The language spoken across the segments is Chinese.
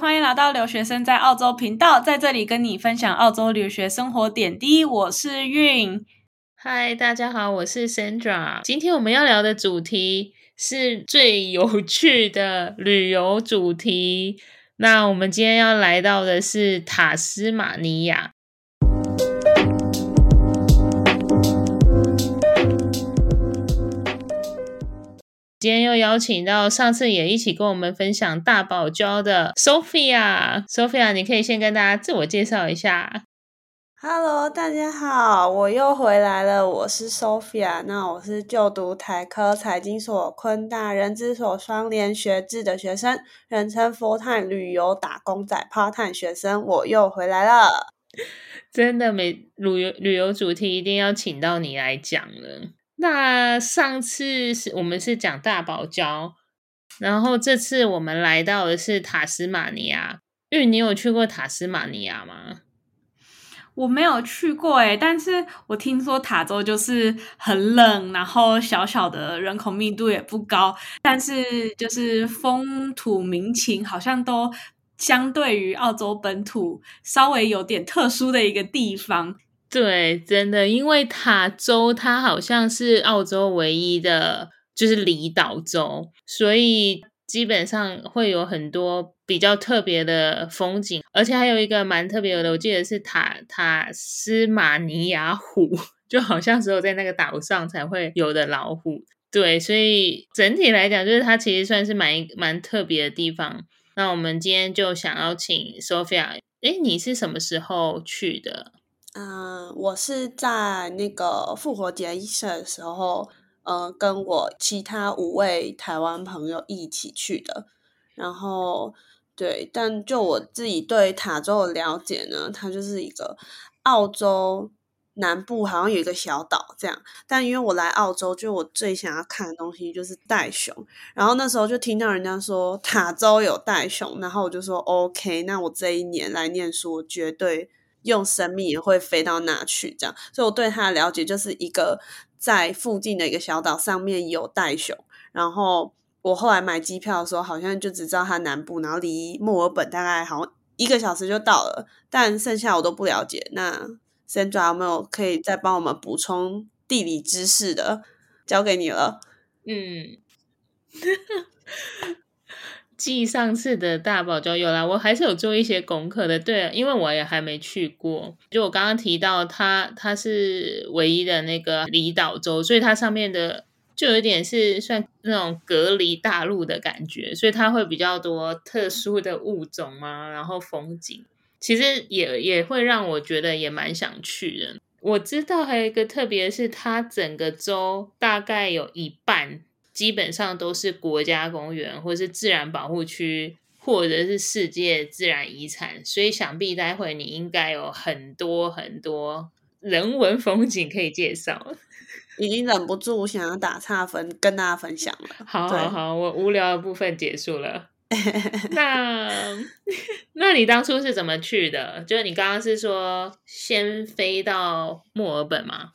欢迎来到留学生在澳洲频道，在这里跟你分享澳洲留学生活点滴。我是韵，嗨，大家好，我是 Sandra。今天我们要聊的主题是最有趣的旅游主题。那我们今天要来到的是塔斯马尼亚。今天又邀请到上次也一起跟我们分享大堡礁的 Sophia。Sophia，你可以先跟大家自我介绍一下。Hello，大家好，我又回来了，我是 Sophia。那我是就读台科财经所、昆大人资所双联学制的学生，人称 full time 旅游打工仔 part time 学生。我又回来了，真的每旅游旅游主题一定要请到你来讲了。那上次是我们是讲大堡礁，然后这次我们来到的是塔斯马尼亚。玉，你有去过塔斯马尼亚吗？我没有去过诶，但是我听说塔州就是很冷，然后小小的人口密度也不高，但是就是风土民情好像都相对于澳洲本土稍微有点特殊的一个地方。对，真的，因为塔州它好像是澳洲唯一的，就是离岛州，所以基本上会有很多比较特别的风景，而且还有一个蛮特别的，我记得是塔塔斯马尼亚虎，就好像只有在那个岛上才会有的老虎。对，所以整体来讲，就是它其实算是蛮蛮特别的地方。那我们今天就想要请 Sophia，诶，你是什么时候去的？嗯、我是在那个复活节的时候，呃，跟我其他五位台湾朋友一起去的。然后，对，但就我自己对塔州的了解呢，它就是一个澳洲南部好像有一个小岛这样。但因为我来澳洲，就我最想要看的东西就是袋熊。然后那时候就听到人家说塔州有袋熊，然后我就说 OK，那我这一年来念书，我绝对。用生命也会飞到那去，这样，所以我对它的了解就是一个在附近的一个小岛上面有袋熊，然后我后来买机票的时候，好像就只知道它南部，然后离墨尔本大概好像一个小时就到了，但剩下我都不了解。那 Sandra 有没有可以再帮我们补充地理知识的？交给你了。嗯。继上次的大堡礁有啦，我还是有做一些功课的。对，因为我也还没去过。就我刚刚提到它，它是唯一的那个离岛州，所以它上面的就有点是算那种隔离大陆的感觉，所以它会比较多特殊的物种啊，然后风景其实也也会让我觉得也蛮想去的。我知道还有一个特别是，它整个州大概有一半。基本上都是国家公园，或是自然保护区，或者是世界自然遗产，所以想必待会你应该有很多很多人文风景可以介绍。已经忍不住想要打岔分跟大家分享了。好好好，我无聊的部分结束了。那那你当初是怎么去的？就是你刚刚是说先飞到墨尔本吗？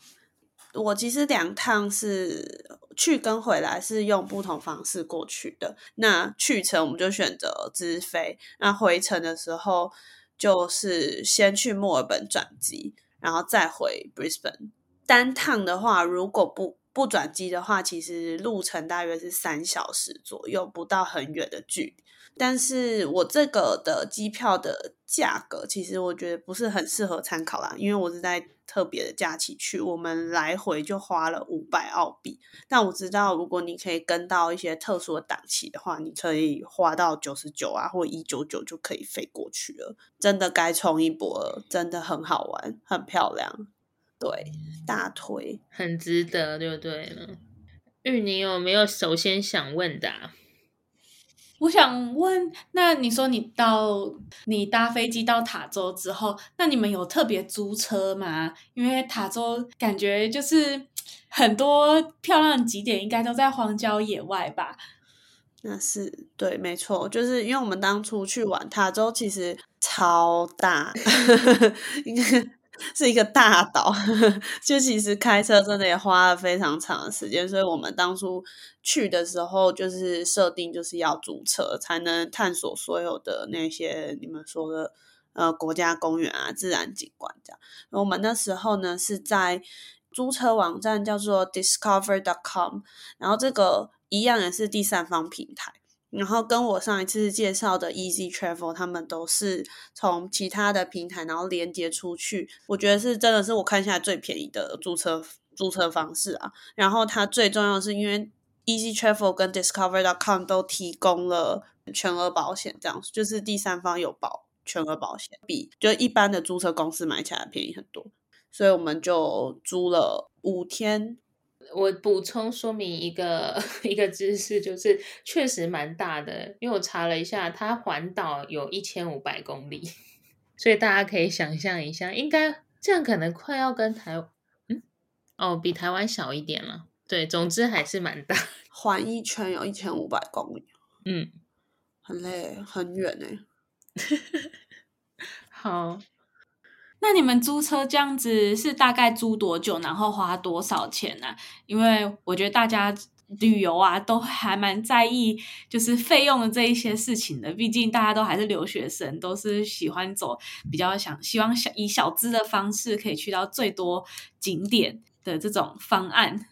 我其实两趟是。去跟回来是用不同方式过去的。那去程我们就选择直飞，那回程的时候就是先去墨尔本转机，然后再回 Brisbane。单趟的话，如果不不转机的话，其实路程大约是三小时左右，不到很远的距离。但是我这个的机票的价格，其实我觉得不是很适合参考啦，因为我是在特别的假期去，我们来回就花了五百澳币。但我知道，如果你可以跟到一些特殊的档期的话，你可以花到九十九啊，或一九九就可以飞过去了。真的该冲一波了，真的很好玩，很漂亮，对，大推，很值得，对不对呢？玉，你有没有首先想问的啊？我想问，那你说你到你搭飞机到塔州之后，那你们有特别租车吗？因为塔州感觉就是很多漂亮的景点，应该都在荒郊野外吧？那是对，没错，就是因为我们当初去玩塔州，其实超大，应 该是一个大岛，就其实开车真的也花了非常长的时间，所以我们当初去的时候就是设定就是要租车才能探索所有的那些你们说的呃国家公园啊、自然景观这样。我们那时候呢是在租车网站叫做 Discover.com，然后这个一样也是第三方平台。然后跟我上一次介绍的 Easy Travel，他们都是从其他的平台然后连接出去，我觉得是真的是我看下来最便宜的租车租车方式啊。然后它最重要的是因为 Easy Travel 跟 Discover.com 都提供了全额保险，这样就是第三方有保全额保险，比就一般的租车公司买起来便宜很多。所以我们就租了五天。我补充说明一个 一个知识，就是确实蛮大的，因为我查了一下，它环岛有一千五百公里，所以大家可以想象一下，应该这样可能快要跟台嗯哦比台湾小一点了。对，总之还是蛮大，环一圈有一千五百公里，嗯，很累，很远呢。好。那你们租车这样子是大概租多久，然后花多少钱呢？啊？因为我觉得大家旅游啊都还蛮在意就是费用的这一些事情的，毕竟大家都还是留学生，都是喜欢走比较想希望小以小资的方式可以去到最多景点的这种方案。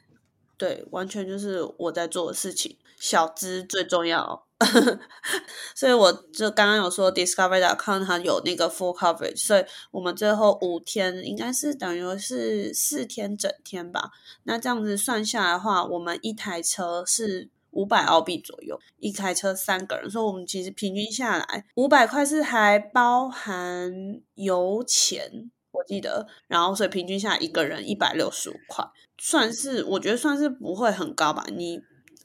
对，完全就是我在做的事情，小资最重要。所以我就刚刚有说，Discover.com 它有那个 full coverage，所以我们最后五天应该是等于是四天整天吧。那这样子算下来的话，我们一台车是五百澳币左右，一台车三个人，所以我们其实平均下来五百块是还包含油钱，我记得，然后所以平均下来一个人一百六十五块，算是我觉得算是不会很高吧，你。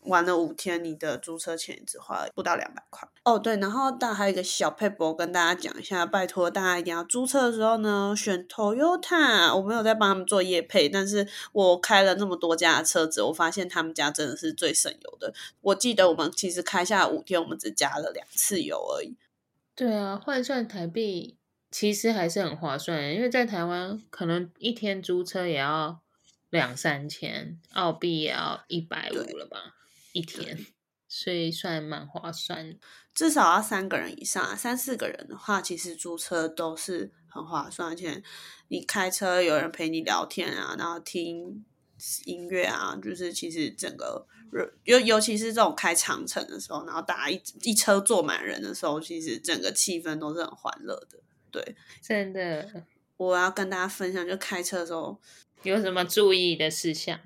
玩了五天，你的租车钱只花了不到两百块哦。对，然后大家还有一个小配博跟大家讲一下，拜托大家一定要租车的时候呢，选 Toyota。我没有在帮他们做业配，但是我开了那么多家的车子，我发现他们家真的是最省油的。我记得我们其实开下五天，我们只加了两次油而已。对啊，换算台币其实还是很划算，因为在台湾可能一天租车也要两三千澳币，也要一百五了吧。一天，所以算蛮划算，至少要三个人以上，三四个人的话，其实租车都是很划算。而且你开车有人陪你聊天啊，然后听音乐啊，就是其实整个尤尤其是这种开长城的时候，然后大家一一车坐满人的时候，其实整个气氛都是很欢乐的。对，真的，我要跟大家分享，就开车的时候有什么注意的事项。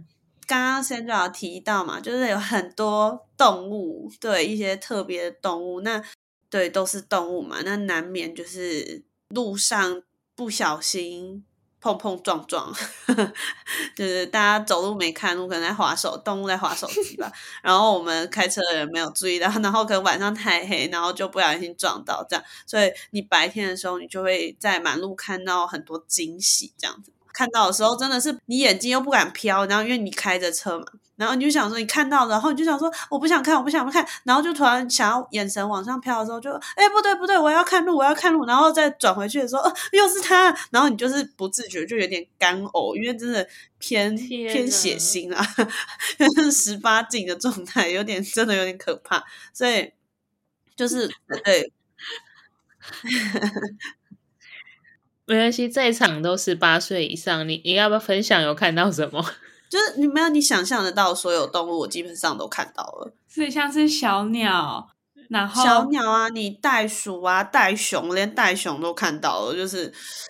刚刚先就要提到嘛，就是有很多动物，对一些特别的动物，那对都是动物嘛，那难免就是路上不小心碰碰撞撞，呵 呵就是大家走路没看路，可能在滑手，动物在滑手机吧，然后我们开车的人没有注意到，然后可能晚上太黑，然后就不小心撞到这样，所以你白天的时候，你就会在马路看到很多惊喜这样子。看到的时候真的是你眼睛又不敢飘，然后因为你开着车嘛，然后你就想说你看到，然后你就想说我不想看，我不想看，然后就突然想要眼神往上飘的时候就，就哎不对不对，我要看路，我要看路，然后再转回去的时候，呃，又是他，然后你就是不自觉就有点干呕，因为真的偏偏血腥啊，就是十八禁的状态，有点真的有点可怕，所以就是 对。没关系，在场都十八岁以上，你你要不要分享有看到什么？就是你没有你想象得到所有动物，我基本上都看到了。所以像是小鸟，然后小鸟啊，你袋鼠啊，袋熊，连袋熊都看到了，就是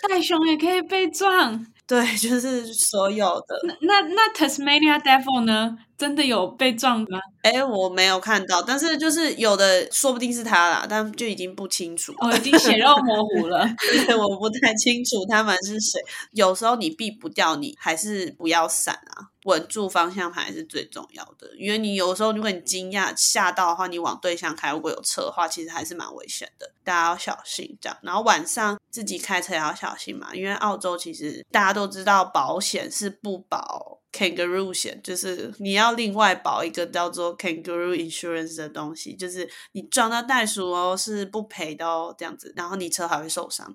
袋熊也可以被撞。对，就是所有的。那那那 Tasmania Devil 呢？真的有被撞吗？哎，我没有看到，但是就是有的，说不定是他啦，但就已经不清楚。哦，已经血肉模糊了。对，我不太清楚他们是谁。有时候你避不掉，你还是不要闪啊，稳住方向盘是最重要的。因为你有时候如果你惊讶吓到的话，你往对向开，如果有车的话，其实还是蛮危险的，大家要小心这样。然后晚上自己开车也要小心嘛，因为澳洲其实大家都知道保险是不保。Kangaroo 险，就是你要另外保一个叫做 kangaroo insurance 的东西，就是你撞到袋鼠哦是不赔的哦，这样子，然后你车还会受伤。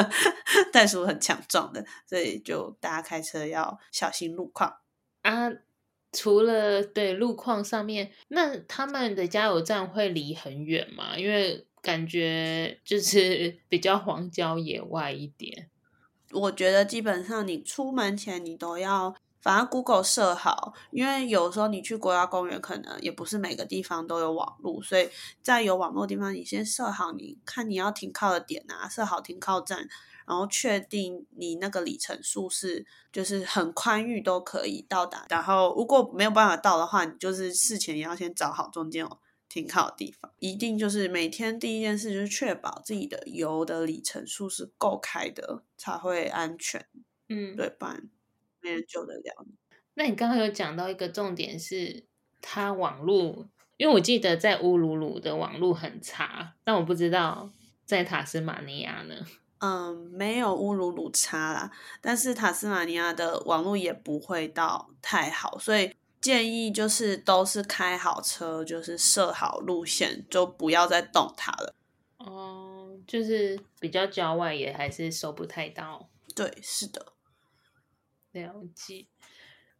袋鼠很强壮的，所以就大家开车要小心路况啊。除了对路况上面，那他们的加油站会离很远吗？因为感觉就是 比较荒郊野外一点。我觉得基本上你出门前你都要。反正 Google 设好，因为有时候你去国家公园，可能也不是每个地方都有网络，所以在有网络的地方，你先设好，你看你要停靠的点啊，设好停靠站，然后确定你那个里程数是就是很宽裕都可以到达。然后如果没有办法到的话，你就是事前也要先找好中间有停靠的地方。一定就是每天第一件事就是确保自己的油的里程数是够开的，才会安全。嗯，对，不然。没人救得了你。那你刚刚有讲到一个重点是，它网络，因为我记得在乌鲁鲁的网络很差，但我不知道在塔斯马尼亚呢。嗯，没有乌鲁鲁差啦，但是塔斯马尼亚的网络也不会到太好，所以建议就是都是开好车，就是设好路线，就不要再动它了。哦，就是比较郊外也还是收不太到。对，是的。了解，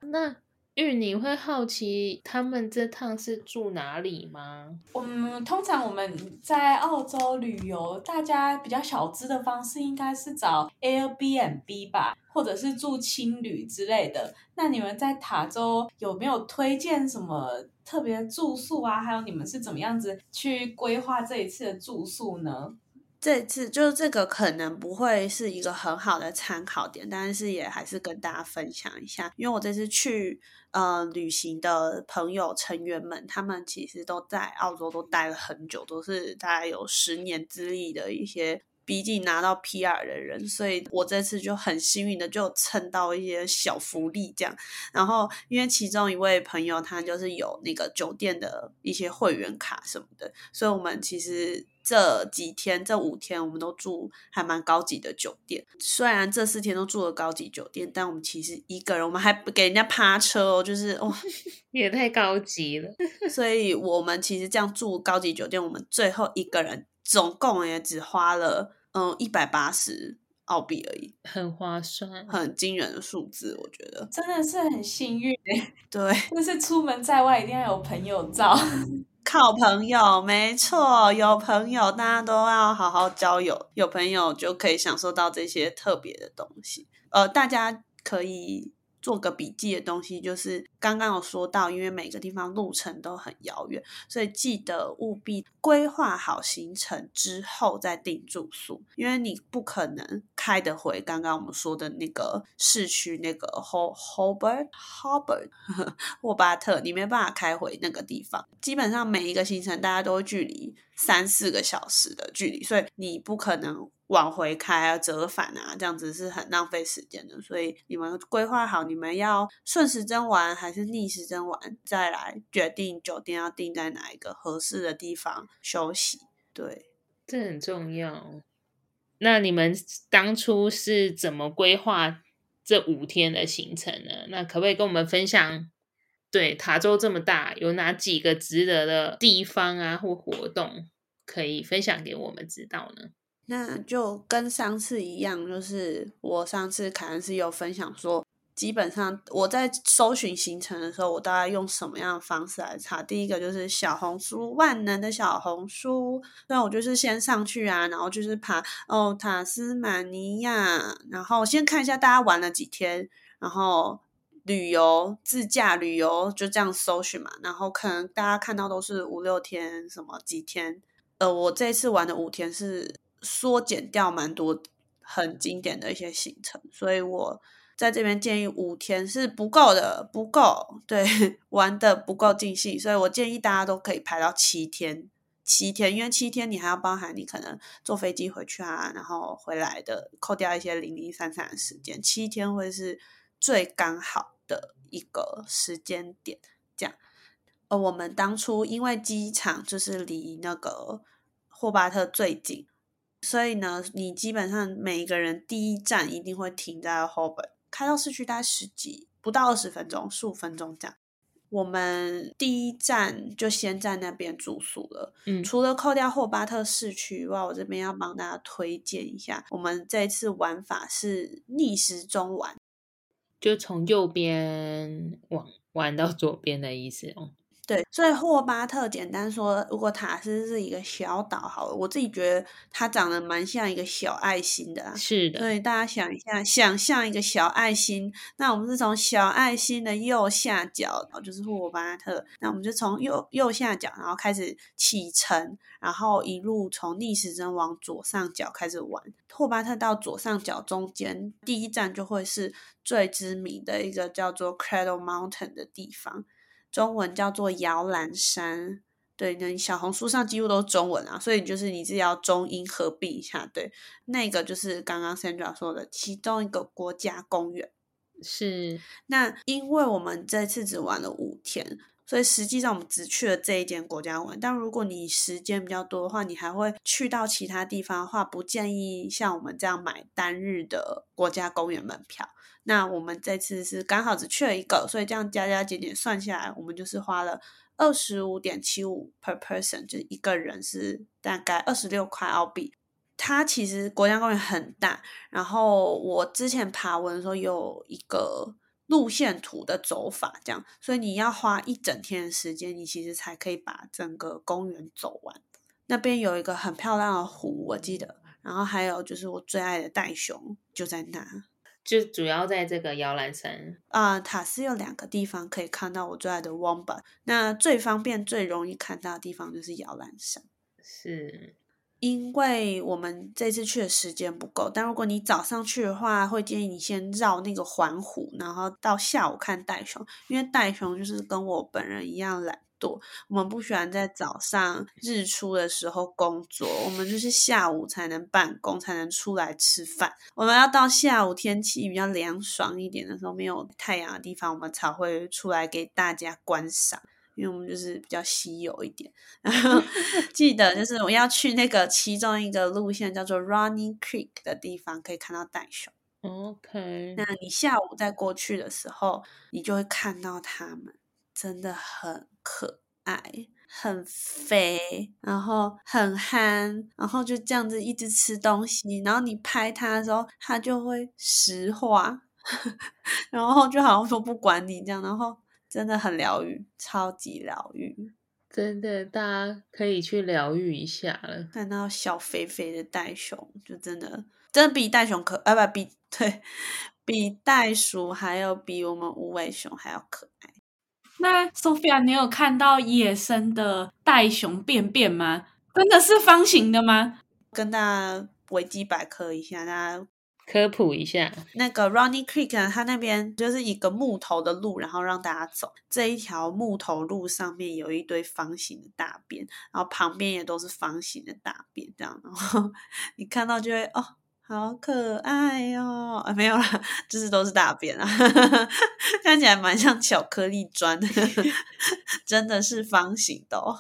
那玉你会好奇他们这趟是住哪里吗？嗯，通常我们在澳洲旅游，大家比较小资的方式应该是找 Airbnb 吧，或者是住青旅之类的。那你们在塔州有没有推荐什么特别的住宿啊？还有你们是怎么样子去规划这一次的住宿呢？这次就是这个可能不会是一个很好的参考点，但是也还是跟大家分享一下，因为我这次去呃旅行的朋友成员们，他们其实都在澳洲都待了很久，都是大概有十年之力的一些。毕竟拿到 PR 的人，所以我这次就很幸运的就蹭到一些小福利这样。然后因为其中一位朋友他就是有那个酒店的一些会员卡什么的，所以我们其实这几天这五天我们都住还蛮高级的酒店。虽然这四天都住了高级酒店，但我们其实一个人我们还不给人家趴车哦，就是哇，也太高级了。所以我们其实这样住高级酒店，我们最后一个人。总共也只花了嗯一百八十澳币而已，很划算，很惊人的数字，我觉得真的是很幸运哎。对，就是出门在外一定要有朋友照，靠朋友，没错，有朋友大家都要好好交友，有朋友就可以享受到这些特别的东西。呃，大家可以。做个笔记的东西，就是刚刚有说到，因为每个地方路程都很遥远，所以记得务必规划好行程之后再订住宿，因为你不可能开得回刚刚我们说的那个市区那个 Hobart Hobart 霍巴特，你没办法开回那个地方。基本上每一个行程大家都距离三四个小时的距离，所以你不可能。往回开啊，折返啊，这样子是很浪费时间的。所以你们规划好，你们要顺时针玩还是逆时针玩，再来决定酒店要订在哪一个合适的地方休息。对，这很重要。那你们当初是怎么规划这五天的行程呢？那可不可以跟我们分享？对，塔州这么大，有哪几个值得的地方啊，或活动可以分享给我们知道呢？那就跟上次一样，就是我上次可能是有分享说，基本上我在搜寻行程的时候，我大概用什么样的方式来查？第一个就是小红书，万能的小红书。那我就是先上去啊，然后就是爬哦塔斯马尼亚，然后先看一下大家玩了几天，然后旅游自驾旅游就这样搜寻嘛，然后可能大家看到都是五六天，什么几天？呃，我这次玩的五天是。缩减掉蛮多很经典的一些行程，所以我在这边建议五天是不够的，不够，对，玩的不够尽兴，所以我建议大家都可以排到七天，七天，因为七天你还要包含你可能坐飞机回去啊，然后回来的，扣掉一些零零散散的时间，七天会是最刚好的一个时间点，这样。呃我们当初因为机场就是离那个霍巴特最近。所以呢，你基本上每一个人第一站一定会停在 Hobart，开到市区大概十几不到二十分钟，十五分钟这样。我们第一站就先在那边住宿了。嗯，除了扣掉霍巴特市区以外，我这边要帮大家推荐一下，我们这次玩法是逆时钟玩，就从右边往玩到左边的意思哦。对，所以霍巴特简单说，如果塔斯是一个小岛，好了，我自己觉得它长得蛮像一个小爱心的，是的。所以大家想一下，想象一个小爱心，那我们是从小爱心的右下角，就是霍巴特，那我们就从右右下角，然后开始启程，然后一路从逆时针往左上角开始玩。霍巴特到左上角中间，第一站就会是最知名的一个叫做 Cradle Mountain 的地方。中文叫做摇篮山，对，那小红书上几乎都是中文啊，所以就是你自己要中英合并一下，对，那个就是刚刚 Sandra 说的其中一个国家公园。是，那因为我们这次只玩了五天，所以实际上我们只去了这一间国家玩。但如果你时间比较多的话，你还会去到其他地方的话，不建议像我们这样买单日的国家公园门票。那我们这次是刚好只去了一个，所以这样加加减减算下来，我们就是花了二十五点七五 per person，就是一个人是大概二十六块澳币。它其实国家公园很大，然后我之前爬文的时候有一个路线图的走法，这样，所以你要花一整天的时间，你其实才可以把整个公园走完。那边有一个很漂亮的湖，我记得，然后还有就是我最爱的袋熊就在那。就主要在这个摇篮山啊，塔斯有两个地方可以看到我最爱的 Wombat。那最方便、最容易看到的地方就是摇篮山。是，因为我们这次去的时间不够，但如果你早上去的话，会建议你先绕那个环湖，然后到下午看袋熊，因为袋熊就是跟我本人一样懒惰。我们不喜欢在早上日出的时候工作，我们就是下午才能办公，才能出来吃饭。我们要到下午天气比较凉爽一点的时候，没有太阳的地方，我们才会出来给大家观赏。因为我们就是比较稀有一点。然后 记得就是我要去那个其中一个路线叫做 Running Creek 的地方，可以看到袋熊。OK，那你下午再过去的时候，你就会看到它们。真的很可爱，很肥，然后很憨，然后就这样子一直吃东西。然后你拍它的时候，它就会石化，然后就好像说不管你这样。然后真的很疗愈，超级疗愈。真的，大家可以去疗愈一下了。看到小肥肥的袋熊，就真的真的比袋熊可，啊不比 对，比袋鼠还要比我们无尾熊还要可爱。那 Sophia，你有看到野生的袋熊便便吗？真的是方形的吗？跟大家维基百科一下，大家科普一下。那个 Ronnie Creek，它那边就是一个木头的路，然后让大家走。这一条木头路上面有一堆方形的大便，然后旁边也都是方形的大便，这样，然后 你看到就会哦。好可爱哦！啊，没有啦，就是都是大便啊，看起来蛮像巧克力砖的，真的是方形的哦。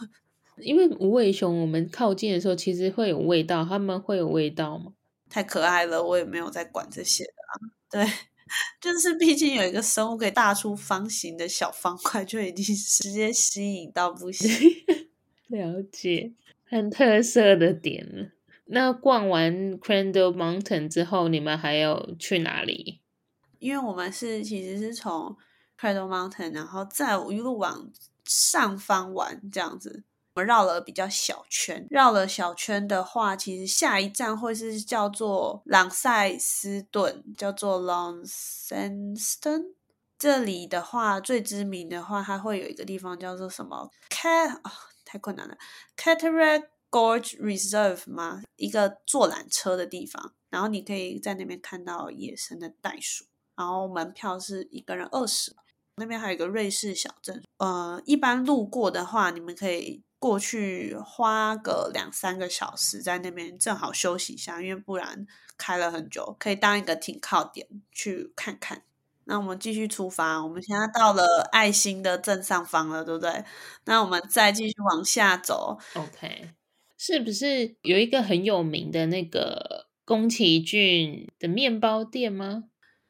因为无尾熊，我们靠近的时候其实会有味道，它们会有味道吗？太可爱了，我也没有在管这些的啊。对，就是毕竟有一个生物可以大出方形的小方块，就已经直接吸引到不行。了解，很特色的点了。那逛完 Cradle Mountain 之后，你们还有去哪里？因为我们是其实是从 Cradle Mountain，然后再一路往上方玩这样子。我们绕了比较小圈，绕了小圈的话，其实下一站会是叫做朗塞斯顿，叫做 Launceston。这里的话，最知名的话，它会有一个地方叫做什么？Cat 哦，太困难了，Cataract。Gorge Reserve 吗？一个坐缆车的地方，然后你可以在那边看到野生的袋鼠，然后门票是一个人二十。那边还有一个瑞士小镇，呃，一般路过的话，你们可以过去花个两三个小时在那边正好休息一下，因为不然开了很久，可以当一个停靠点去看看。那我们继续出发，我们现在到了爱心的正上方了，对不对？那我们再继续往下走，OK。是不是有一个很有名的那个宫崎骏的面包店吗？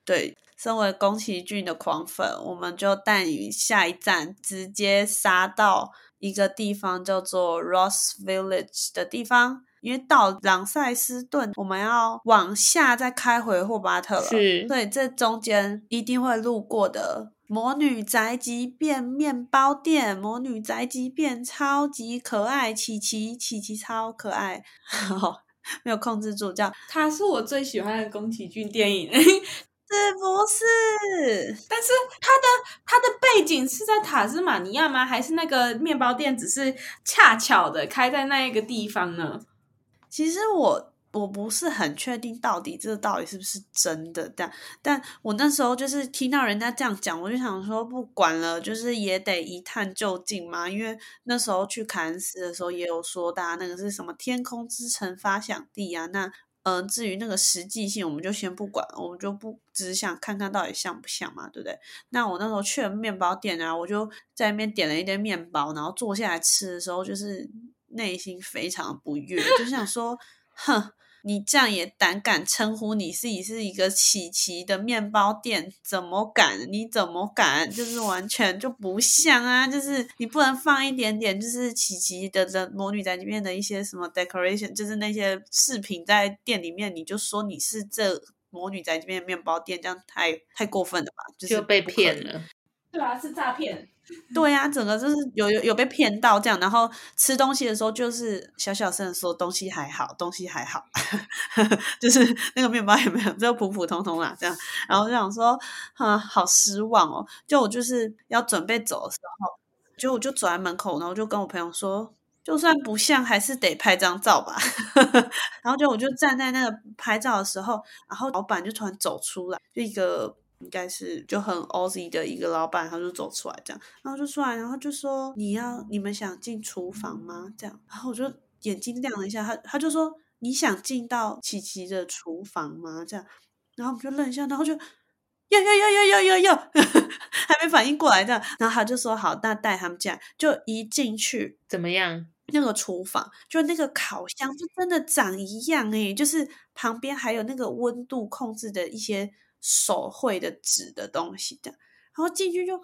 对，身为宫崎骏的狂粉，我们就带你下一站直接杀到一个地方叫做 Ross Village 的地方。因为到朗塞斯顿，我们要往下再开回霍巴特了，是，所以这中间一定会路过的魔女宅急便面包店。魔女宅急便超级可爱，琪琪琪琪超可爱，没有控制住，叫它是我最喜欢的宫崎骏电影，是不是？但是它的它的背景是在塔斯马尼亚吗？还是那个面包店只是恰巧的开在那一个地方呢？其实我我不是很确定到底这个到底是不是真的，但但我那时候就是听到人家这样讲，我就想说不管了，就是也得一探究竟嘛。因为那时候去凯恩斯的时候也有说，大家那个是什么天空之城发祥地啊。那嗯、嗯，至于那个实际性，我们就先不管，我们就不只是想看看到底像不像嘛，对不对？那我那时候去了面包店啊，我就在那边点了一堆面包，然后坐下来吃的时候，就是。内心非常不悦，就想说，哼，你这样也胆敢称呼你自己是一个琪琪的面包店？怎么敢？你怎么敢？就是完全就不像啊！就是你不能放一点点，就是琪琪的的魔女宅里面的一些什么 decoration，就是那些饰品在店里面，你就说你是这魔女宅急便面包店，这样太太过分了吧？就是就被骗了。对啊，是诈骗。对呀、整个就是有有有被骗到这样，然后吃东西的时候就是小小声的说东西还好，东西还好，就是那个面包也没有，就普普通通啦这样。然后就想说，啊，好失望哦。就我就是要准备走的时候，就我就走在门口，然后就跟我朋友说，就算不像，还是得拍张照吧。然后就我就站在那个拍照的时候，然后老板就突然走出来，就一个。应该是就很 Aussie 的一个老板，他就走出来这样，然后就出来，然后就说：“你要你们想进厨房吗？”这样，然后我就眼睛亮了一下，他他就说：“你想进到琪琪的厨房吗？”这样，然后我们就愣一下，然后就要要要要要要要，还没反应过来这样，然后他就说：“好，那带他们进来。”就一进去怎么样？那个厨房就那个烤箱就真的长一样诶，就是旁边还有那个温度控制的一些。手绘的纸的东西的，然后进去就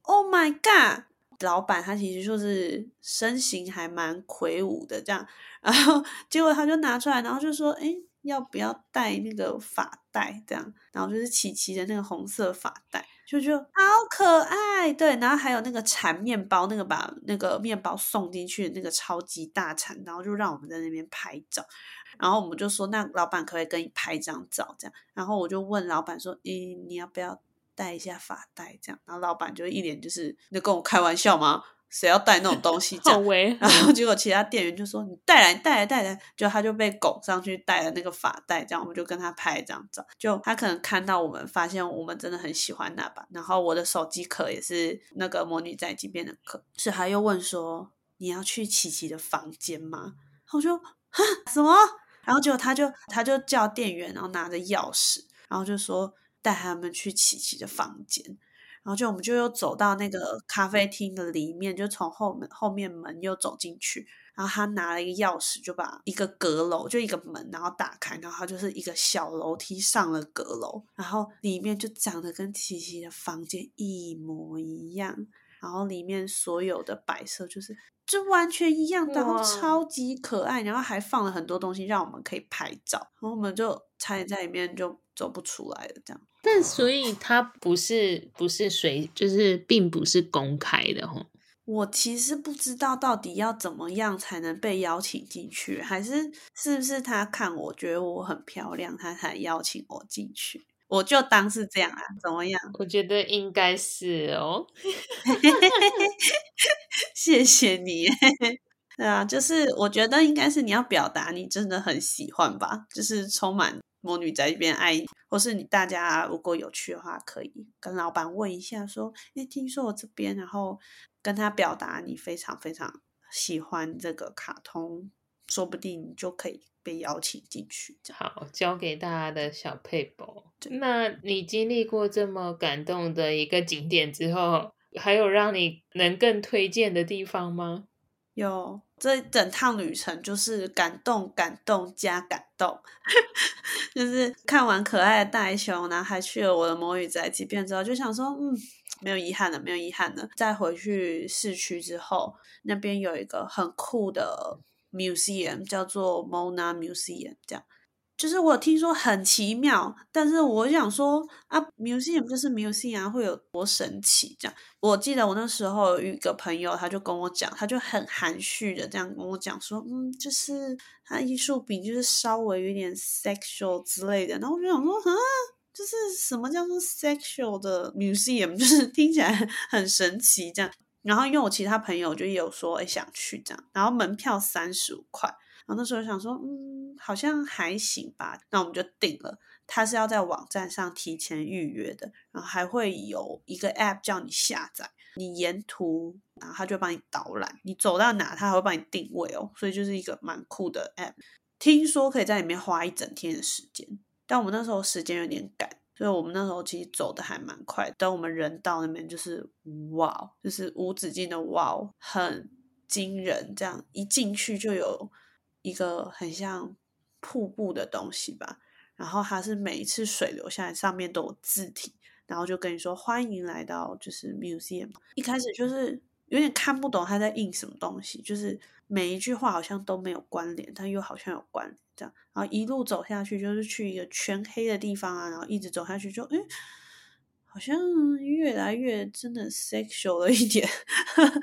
，Oh my God！老板他其实就是身形还蛮魁梧的这样，然后结果他就拿出来，然后就说：“哎，要不要戴那个发带？”这样，然后就是琪琪的那个红色发带，就就好可爱。对，然后还有那个铲面包，那个把那个面包送进去的那个超级大铲，然后就让我们在那边拍照。然后我们就说，那老板可以跟你拍张照？这样，然后我就问老板说：“诶，你要不要戴一下发带？”这样，然后老板就一脸就是，你跟我开玩笑吗？谁要带那种东西？这样，然后结果其他店员就说：“你带来，带来，带来。”就他就被拱上去带了那个发带，这样我们就跟他拍一张照。就他可能看到我们，发现我们真的很喜欢那把。然后我的手机壳也是那个魔女宅急便的壳，是他又问说：“你要去琪琪的房间吗？”我就哈什么？然后结果他就他就叫店员，然后拿着钥匙，然后就说带他们去琪琪的房间。然后就我们就又走到那个咖啡厅的里面，就从后门后面门又走进去。然后他拿了一个钥匙，就把一个阁楼就一个门，然后打开，然后他就是一个小楼梯上了阁楼，然后里面就长得跟琪琪的房间一模一样。然后里面所有的摆设就是就完全一样，然后超级可爱，然后还放了很多东西让我们可以拍照，然后我们就差点在里面就走不出来的，这样。但所以它不是不是随，就是并不是公开的吼。我其实不知道到底要怎么样才能被邀请进去，还是是不是他看我觉得我很漂亮，他才邀请我进去。我就当是这样啊，怎么样？我觉得应该是哦。谢谢你。对啊，就是我觉得应该是你要表达你真的很喜欢吧，就是充满魔女宅一边爱，或是你大家如果有去的话，可以跟老板问一下，说，诶，听说我这边，然后跟他表达你非常非常喜欢这个卡通，说不定你就可以。被邀请进去，好，交给大家的小佩宝。那你经历过这么感动的一个景点之后，还有让你能更推荐的地方吗？有，这整趟旅程就是感动、感动加感动，就是看完可爱的大熊，然后还去了我的魔女宅几遍之后，就想说，嗯，没有遗憾了，没有遗憾了。再回去市区之后，那边有一个很酷的 museum，叫做 Mona Museum，这样。就是我听说很奇妙，但是我想说啊，museum 就是 museum 会有多神奇？这样，我记得我那时候有一个朋友，他就跟我讲，他就很含蓄的这样跟我讲说，嗯，就是他艺术品就是稍微有点 sexual 之类的。然后我就想说，啊，就是什么叫做 sexual 的 museum？就是听起来很神奇这样。然后因为我其他朋友就有说，哎，想去这样，然后门票三十五块。然后那时候想说，嗯，好像还行吧，那我们就定了。他是要在网站上提前预约的，然后还会有一个 app 叫你下载，你沿途，然后他就帮你导览，你走到哪，他还会帮你定位哦，所以就是一个蛮酷的 app。听说可以在里面花一整天的时间，但我们那时候时间有点赶，所以我们那时候其实走的还蛮快。等我们人到那边，就是哇，就是无止境的哇，很惊人，这样一进去就有。一个很像瀑布的东西吧，然后它是每一次水流下来，上面都有字体，然后就跟你说欢迎来到就是 museum。一开始就是有点看不懂他在印什么东西，就是每一句话好像都没有关联，但又好像有关联这样。然后一路走下去，就是去一个全黑的地方啊，然后一直走下去就诶。好像越来越真的 sexual 了一点，但是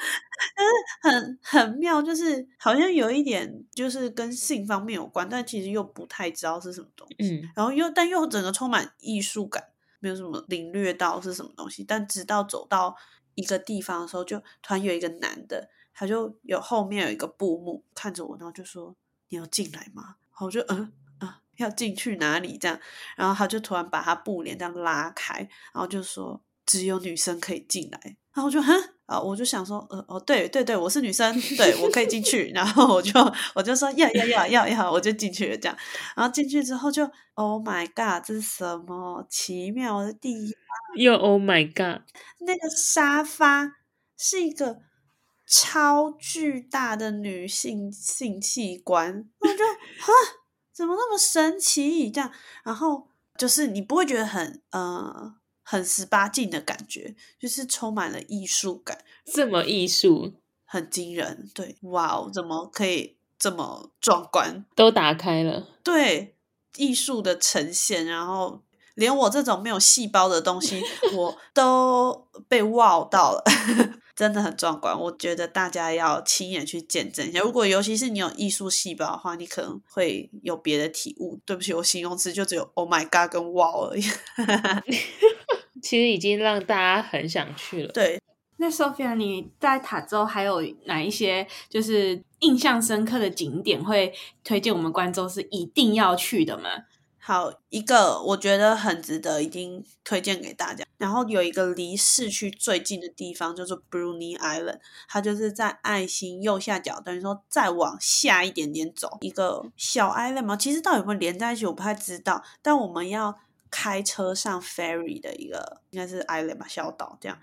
很很妙，就是好像有一点就是跟性方面有关，但其实又不太知道是什么东西。嗯，然后又但又整个充满艺术感，没有什么领略到是什么东西。但直到走到一个地方的时候，就突然有一个男的，他就有后面有一个布幕看着我，然后就说：“你要进来吗？”然后我就嗯。要进去哪里？这样，然后他就突然把他布帘这样拉开，然后就说只有女生可以进来。然后我就哼，啊，我就想说，呃，哦，对对对，我是女生，对我可以进去。然后我就我就说要要要要要，我就进去了。这样，然后进去之后就，Oh my God，这是什么奇妙的地方？又 Oh my God，那个沙发是一个超巨大的女性性器官，我就哈。怎么那么神奇？这样，然后就是你不会觉得很呃很十八禁的感觉，就是充满了艺术感，这么艺术，很惊人。对，哇哦，怎么可以这么壮观？都打开了，对，艺术的呈现，然后连我这种没有细胞的东西，我都被哇到了。真的很壮观，我觉得大家要亲眼去见证一下。如果尤其是你有艺术细胞的话，你可能会有别的体悟。对不起，我形容词就只有 “Oh my God” 跟 “Wow” 而已。其实已经让大家很想去了。对，那 Sophia，你在塔州还有哪一些就是印象深刻的景点会推荐我们观众是一定要去的吗？好，一个我觉得很值得，已经推荐给大家。然后有一个离市区最近的地方，叫做 Bruni Island，它就是在爱心右下角，等于说再往下一点点走，一个小 island 嘛。其实到底有没有连在一起，我不太知道。但我们要开车上 ferry 的一个，应该是 island 吧，小岛这样。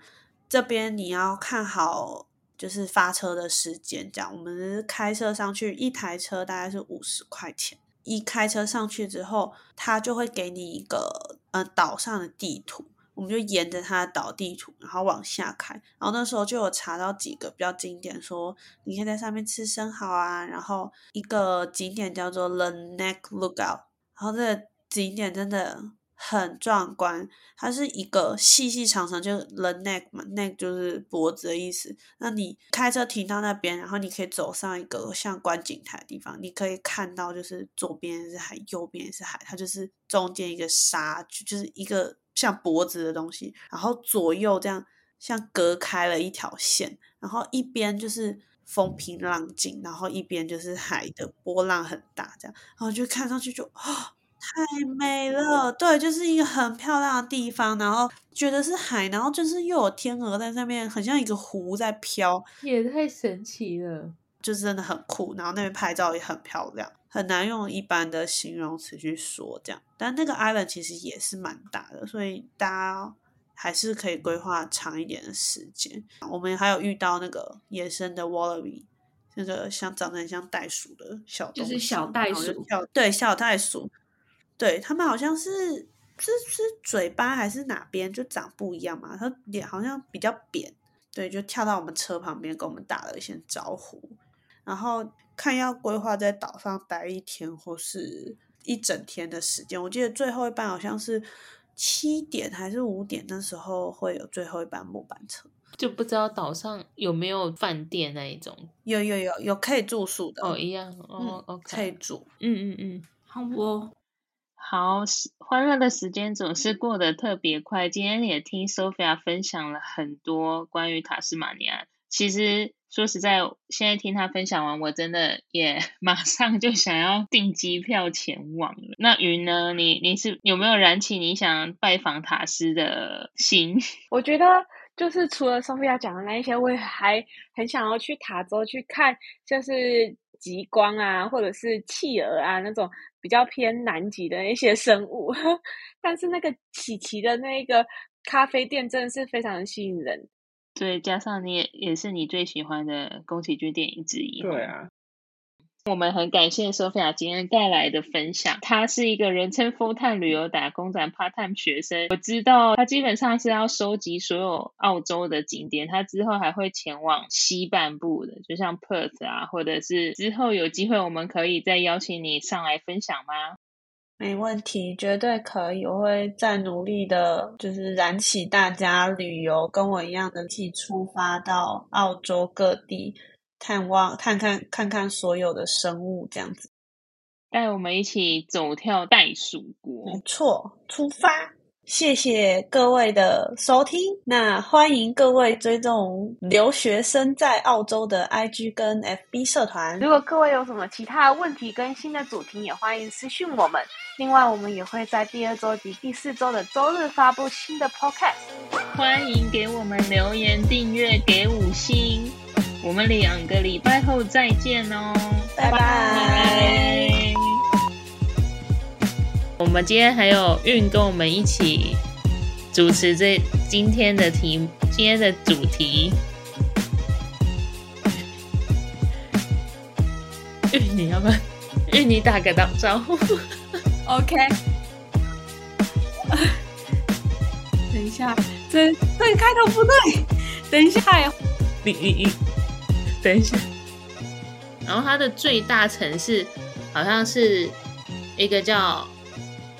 这边你要看好，就是发车的时间，这样。我们开车上去，一台车大概是五十块钱。一开车上去之后，他就会给你一个呃岛上的地图，我们就沿着他的岛地图，然后往下开。然后那时候就有查到几个比较经典，说你可以在上面吃生蚝啊。然后一个景点叫做 The Neck Lookout，然后这个景点真的。很壮观，它是一个细细长长，就是 the neck 嘛，neck 就是脖子的意思。那你开车停到那边，然后你可以走上一个像观景台的地方，你可以看到就是左边是海，右边是海，它就是中间一个沙，就是一个像脖子的东西，然后左右这样像隔开了一条线，然后一边就是风平浪静，然后一边就是海的波浪很大，这样，然后就看上去就啊。太美了，对，就是一个很漂亮的地方，然后觉得是海，然后就是又有天鹅在上面，很像一个湖在飘，也太神奇了，就是真的很酷。然后那边拍照也很漂亮，很难用一般的形容词去说这样。但那个 island 其实也是蛮大的，所以大家还是可以规划长一点的时间。我们还有遇到那个野生的 wallaby。那个像长得很像袋鼠的小，就是小袋鼠，对，小袋鼠，对，他们好像是是是嘴巴还是哪边就长不一样嘛？他脸好像比较扁，对，就跳到我们车旁边跟我们打了一些招呼，然后看要规划在岛上待一天或是一整天的时间。我记得最后一班好像是七点还是五点，那时候会有最后一班末班车。就不知道岛上有没有饭店那一种？有有有有可以住宿的哦，一样哦，OK，、嗯、可以住。嗯嗯嗯，好不？好，欢乐的时间总是过得特别快。今天也听 Sophia 分享了很多关于塔斯马尼亚。其实说实在，现在听她分享完，我真的也 马上就想要订机票前往了。那云呢？你你是有没有燃起你想拜访塔斯的心？我觉得。就是除了 Sophia 讲的那一些，我也还很想要去塔州去看，就是极光啊，或者是企鹅啊那种比较偏南极的一些生物。但是那个奇奇的那个咖啡店真的是非常吸引人。对，加上你也也是你最喜欢的宫崎骏电影之一。对啊。我们很感谢 Sophia 今天带来的分享。他是一个人称 full time 旅游打工仔 part time 学生。我知道他基本上是要收集所有澳洲的景点。他之后还会前往西半部的，就像 Perth 啊，或者是之后有机会我们可以再邀请你上来分享吗？没问题，绝对可以。我会再努力的，就是燃起大家旅游跟我一样的，一起出发到澳洲各地。探望，看看看看所有的生物，这样子，带我们一起走跳袋鼠国。没错，出发！谢谢各位的收听。那欢迎各位追踪留学生在澳洲的 IG 跟 FB 社团。如果各位有什么其他的问题跟新的主题，也欢迎私讯我们。另外，我们也会在第二周及第四周的周日发布新的 Podcast。欢迎给我们留言、订阅、给五星。我们两个礼拜后再见哦，拜拜。我们今天还有韵跟我们一起主持这今天的题，今天的主题。韵，你要不要？韵，你打个招呼。OK。等一下，这这个开头不对。等一下呀。你你你。等一下，然后它的最大城市好像是一个叫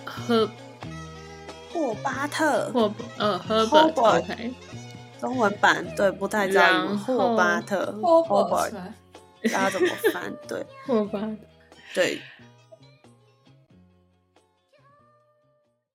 赫霍巴特，霍呃赫伯特，中文版对不太知道霍巴特，霍巴特，大家怎么翻？对，霍巴特，对，